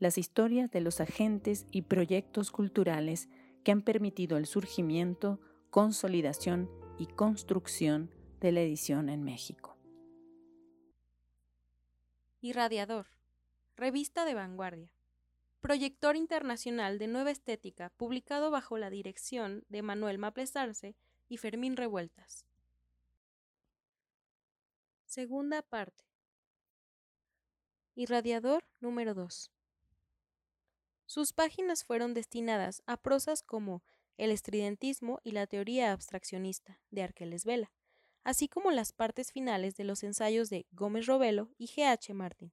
las historias de los agentes y proyectos culturales que han permitido el surgimiento, consolidación y construcción de la edición en México. Irradiador, revista de vanguardia. Proyector internacional de nueva estética publicado bajo la dirección de Manuel Maplesarce y Fermín Revueltas. Segunda parte. Irradiador número 2. Sus páginas fueron destinadas a prosas como El estridentismo y la teoría abstraccionista de Arqueles Vela, así como las partes finales de los ensayos de Gómez Robelo y G. H. Martin.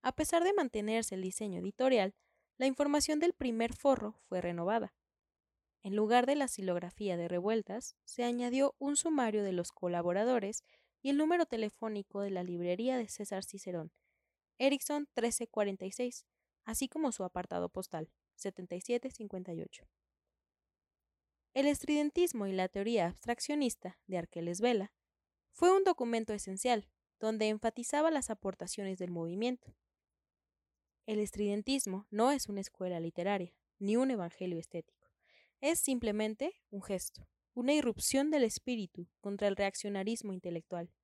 A pesar de mantenerse el diseño editorial, la información del primer forro fue renovada. En lugar de la silografía de revueltas, se añadió un sumario de los colaboradores y el número telefónico de la librería de César Cicerón, Erickson 1346, así como su apartado postal 7758. El estridentismo y la teoría abstraccionista de Arqueles Vela fue un documento esencial donde enfatizaba las aportaciones del movimiento. El estridentismo no es una escuela literaria, ni un evangelio estético. Es simplemente un gesto, una irrupción del espíritu contra el reaccionarismo intelectual.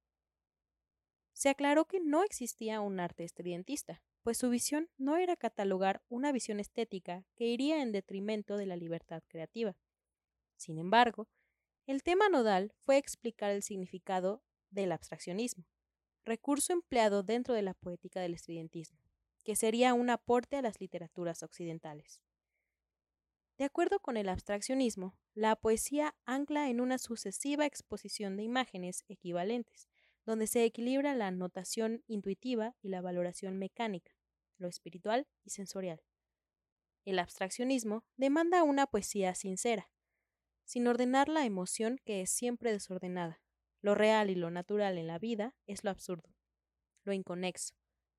Se aclaró que no existía un arte estridentista, pues su visión no era catalogar una visión estética que iría en detrimento de la libertad creativa. Sin embargo, el tema nodal fue explicar el significado del abstraccionismo, recurso empleado dentro de la poética del estudiantismo, que sería un aporte a las literaturas occidentales. De acuerdo con el abstraccionismo, la poesía ancla en una sucesiva exposición de imágenes equivalentes, donde se equilibra la notación intuitiva y la valoración mecánica, lo espiritual y sensorial. El abstraccionismo demanda una poesía sincera, sin ordenar la emoción que es siempre desordenada. Lo real y lo natural en la vida es lo absurdo, lo inconexo.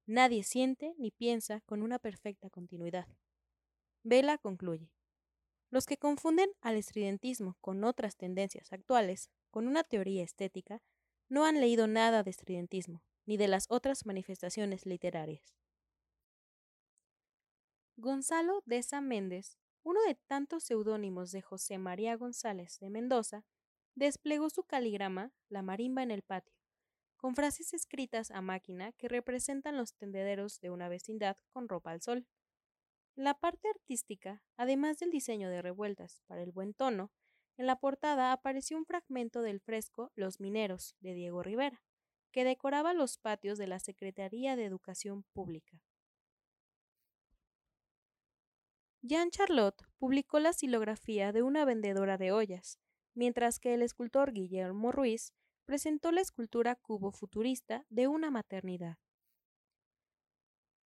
Nadie siente ni piensa con una perfecta continuidad. Vela concluye. Los que confunden al estridentismo con otras tendencias actuales, con una teoría estética, no han leído nada de estridentismo, ni de las otras manifestaciones literarias. Gonzalo Deza Méndez, uno de tantos seudónimos de José María González de Mendoza, desplegó su caligrama La marimba en el patio, con frases escritas a máquina que representan los tendederos de una vecindad con ropa al sol. La parte artística, además del diseño de revueltas para el buen tono, en la portada apareció un fragmento del fresco Los Mineros de Diego Rivera, que decoraba los patios de la Secretaría de Educación Pública. Jean Charlotte publicó la silografía de una vendedora de ollas, mientras que el escultor Guillermo Ruiz presentó la escultura cubo futurista de una maternidad.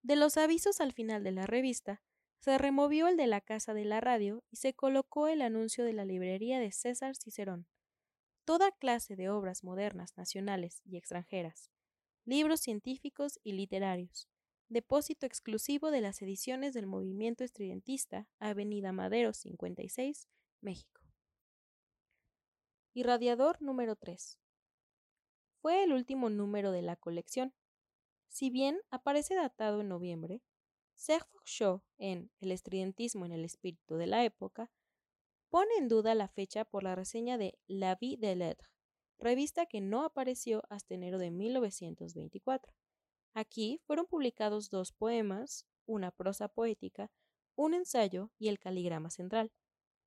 De los avisos al final de la revista, se removió el de la casa de la radio y se colocó el anuncio de la librería de César Cicerón. Toda clase de obras modernas nacionales y extranjeras, libros científicos y literarios, depósito exclusivo de las ediciones del movimiento estridentista, Avenida Madero 56, México. Irradiador número 3. Fue el último número de la colección. Si bien aparece datado en noviembre, Serge Shaw, en El estridentismo en el espíritu de la época, pone en duda la fecha por la reseña de La Vie de Lettres, revista que no apareció hasta enero de 1924. Aquí fueron publicados dos poemas, una prosa poética, un ensayo y el caligrama central.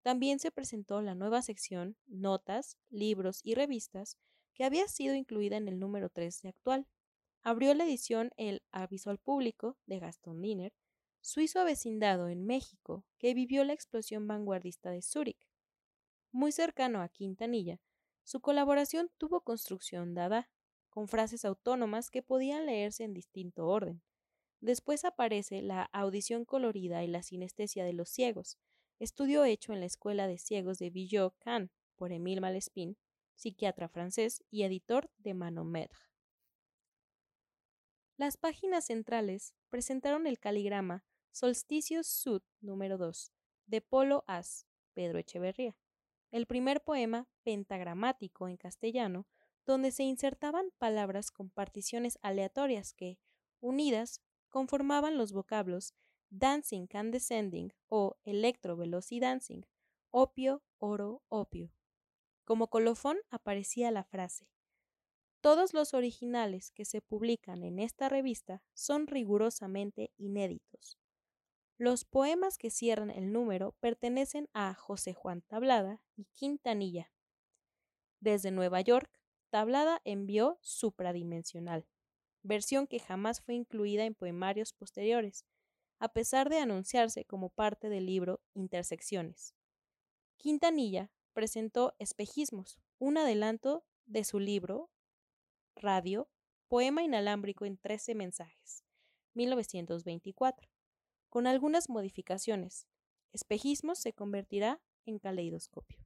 También se presentó la nueva sección Notas, Libros y Revistas, que había sido incluida en el número 3 de actual. Abrió la edición El Aviso al Público de Gaston Diner, suizo avecindado en México, que vivió la explosión vanguardista de Zúrich. Muy cercano a Quintanilla, su colaboración tuvo construcción dada, con frases autónomas que podían leerse en distinto orden. Después aparece la audición colorida y la sinestesia de los ciegos, estudio hecho en la Escuela de Ciegos de Villot-Can por Émile Malespin, psiquiatra francés y editor de Manometre. Las páginas centrales presentaron el caligrama Solsticios Sud número 2 de Polo As, Pedro Echeverría, el primer poema pentagramático en castellano donde se insertaban palabras con particiones aleatorias que, unidas, conformaban los vocablos dancing and descending o electro dancing, opio, oro, opio. Como colofón aparecía la frase todos los originales que se publican en esta revista son rigurosamente inéditos. Los poemas que cierran el número pertenecen a José Juan Tablada y Quintanilla. Desde Nueva York, Tablada envió Supradimensional, versión que jamás fue incluida en poemarios posteriores, a pesar de anunciarse como parte del libro Intersecciones. Quintanilla presentó Espejismos, un adelanto de su libro Radio, Poema inalámbrico en 13 mensajes, 1924, con algunas modificaciones. Espejismos se convertirá en caleidoscopio.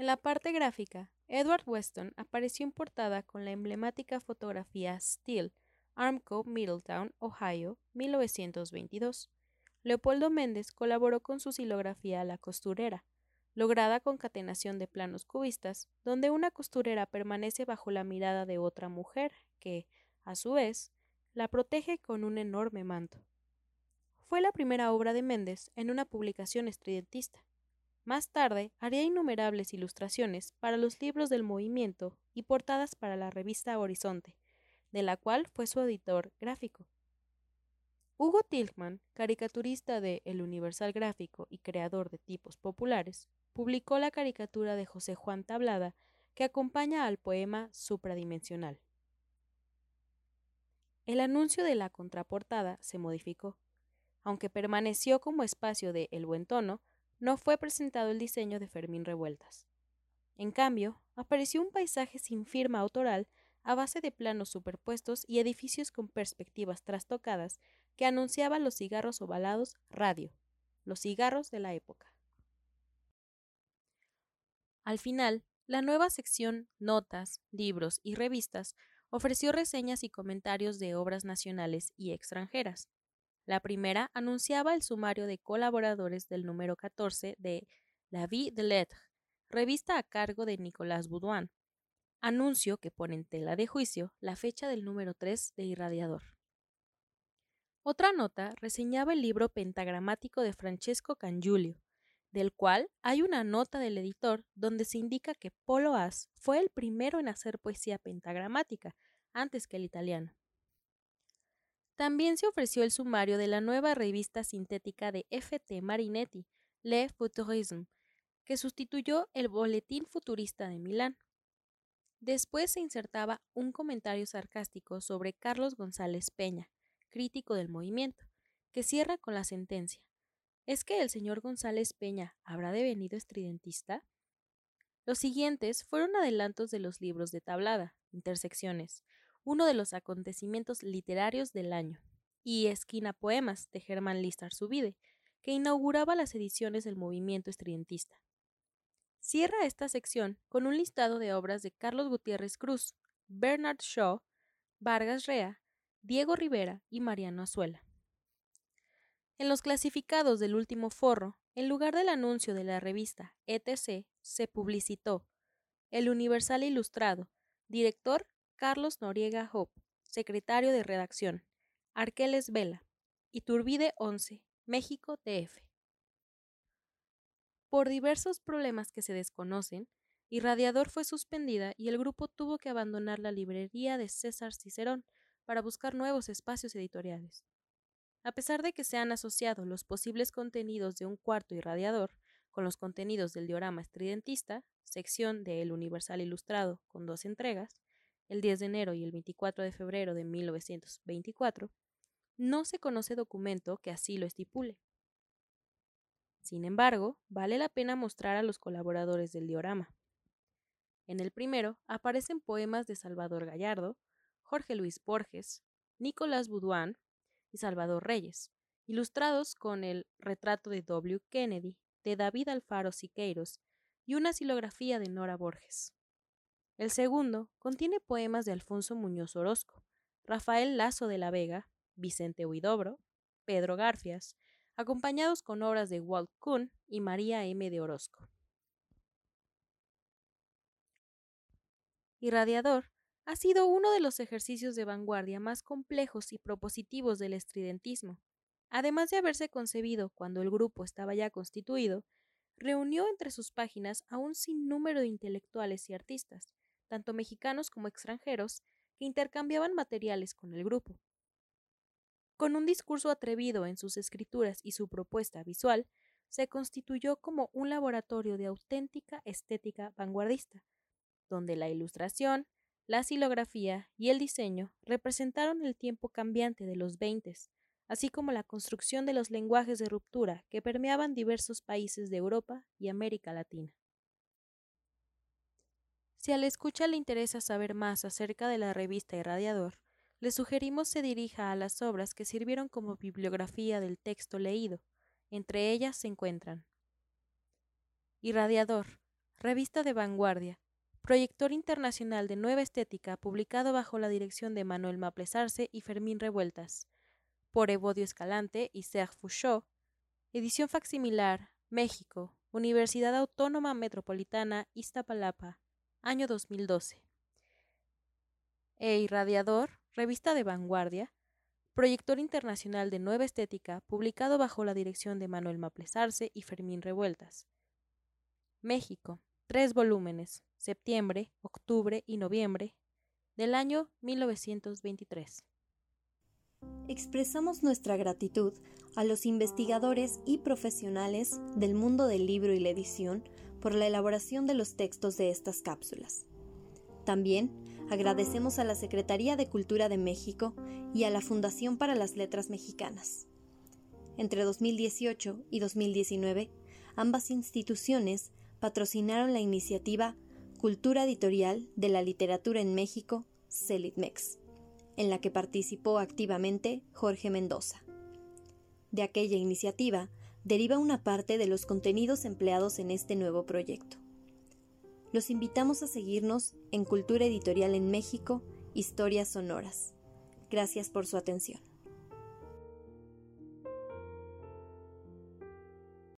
En la parte gráfica, Edward Weston apareció en portada con la emblemática fotografía Still, Armco, Middletown, Ohio, 1922. Leopoldo Méndez colaboró con su silografía La costurera, lograda concatenación de planos cubistas, donde una costurera permanece bajo la mirada de otra mujer, que, a su vez, la protege con un enorme manto. Fue la primera obra de Méndez en una publicación estridentista. Más tarde haría innumerables ilustraciones para los libros del movimiento y portadas para la revista Horizonte, de la cual fue su editor gráfico. Hugo Tilgman, caricaturista de El Universal Gráfico y creador de tipos populares, publicó la caricatura de José Juan Tablada que acompaña al poema supradimensional. El anuncio de la contraportada se modificó. Aunque permaneció como espacio de El Buen Tono, no fue presentado el diseño de Fermín Revueltas. En cambio, apareció un paisaje sin firma autoral a base de planos superpuestos y edificios con perspectivas trastocadas que anunciaba los cigarros ovalados Radio, los cigarros de la época. Al final, la nueva sección Notas, Libros y Revistas ofreció reseñas y comentarios de obras nacionales y extranjeras. La primera anunciaba el sumario de colaboradores del número 14 de La Vie de Lettres, revista a cargo de Nicolas Boudouin, anuncio que pone en tela de juicio la fecha del número 3 de Irradiador. Otra nota reseñaba el libro pentagramático de Francesco Cangiulio, del cual hay una nota del editor donde se indica que Polo As fue el primero en hacer poesía pentagramática, antes que el italiano. También se ofreció el sumario de la nueva revista sintética de F.T. Marinetti, Le Futurisme, que sustituyó el Boletín Futurista de Milán. Después se insertaba un comentario sarcástico sobre Carlos González Peña, crítico del movimiento, que cierra con la sentencia. ¿Es que el señor González Peña habrá devenido estridentista? Los siguientes fueron adelantos de los libros de tablada, Intersecciones, uno de los acontecimientos literarios del año, y Esquina Poemas de Germán Listar Subide, que inauguraba las ediciones del movimiento estridentista. Cierra esta sección con un listado de obras de Carlos Gutiérrez Cruz, Bernard Shaw, Vargas Rea, Diego Rivera y Mariano Azuela. En los clasificados del último forro, en lugar del anuncio de la revista ETC, se publicitó El Universal Ilustrado, director Carlos Noriega Hope, secretario de redacción, Arqueles Vela, Iturbide 11, México DF. Por diversos problemas que se desconocen, Irradiador fue suspendida y el grupo tuvo que abandonar la librería de César Cicerón para buscar nuevos espacios editoriales. A pesar de que se han asociado los posibles contenidos de un cuarto irradiador con los contenidos del diorama estridentista, sección de El Universal Ilustrado con dos entregas, el 10 de enero y el 24 de febrero de 1924, no se conoce documento que así lo estipule. Sin embargo, vale la pena mostrar a los colaboradores del diorama. En el primero aparecen poemas de Salvador Gallardo, Jorge Luis Borges, Nicolás Boudouin y Salvador Reyes, ilustrados con el retrato de W. Kennedy, de David Alfaro Siqueiros y una silografía de Nora Borges. El segundo contiene poemas de Alfonso Muñoz Orozco, Rafael Lazo de la Vega, Vicente Huidobro, Pedro Garfias, acompañados con obras de Walt Kuhn y María M. de Orozco. Irradiador ha sido uno de los ejercicios de vanguardia más complejos y propositivos del estridentismo. Además de haberse concebido cuando el grupo estaba ya constituido, reunió entre sus páginas a un sinnúmero de intelectuales y artistas, tanto mexicanos como extranjeros, que intercambiaban materiales con el grupo. Con un discurso atrevido en sus escrituras y su propuesta visual, se constituyó como un laboratorio de auténtica estética vanguardista, donde la ilustración, la silografía y el diseño representaron el tiempo cambiante de los veintes, así como la construcción de los lenguajes de ruptura que permeaban diversos países de Europa y América Latina. Si a la escucha le interesa saber más acerca de la revista Irradiador, le sugerimos se dirija a las obras que sirvieron como bibliografía del texto leído. Entre ellas se encuentran Irradiador, revista de vanguardia, proyector internacional de nueva estética publicado bajo la dirección de Manuel Maplesarse y Fermín Revueltas, por Evodio Escalante y Serge Fouchot, edición facsimilar, México, Universidad Autónoma Metropolitana Iztapalapa, año 2012. E Irradiador, revista de vanguardia, proyector internacional de nueva estética, publicado bajo la dirección de Manuel Maplesarse y Fermín Revueltas. México, tres volúmenes, septiembre, octubre y noviembre del año 1923. Expresamos nuestra gratitud a los investigadores y profesionales del mundo del libro y la edición por la elaboración de los textos de estas cápsulas. También agradecemos a la Secretaría de Cultura de México y a la Fundación para las Letras Mexicanas. Entre 2018 y 2019, ambas instituciones patrocinaron la iniciativa Cultura Editorial de la Literatura en México, CELITMEX, en la que participó activamente Jorge Mendoza. De aquella iniciativa deriva una parte de los contenidos empleados en este nuevo proyecto. Los invitamos a seguirnos en Cultura Editorial en México, Historias Sonoras. Gracias por su atención.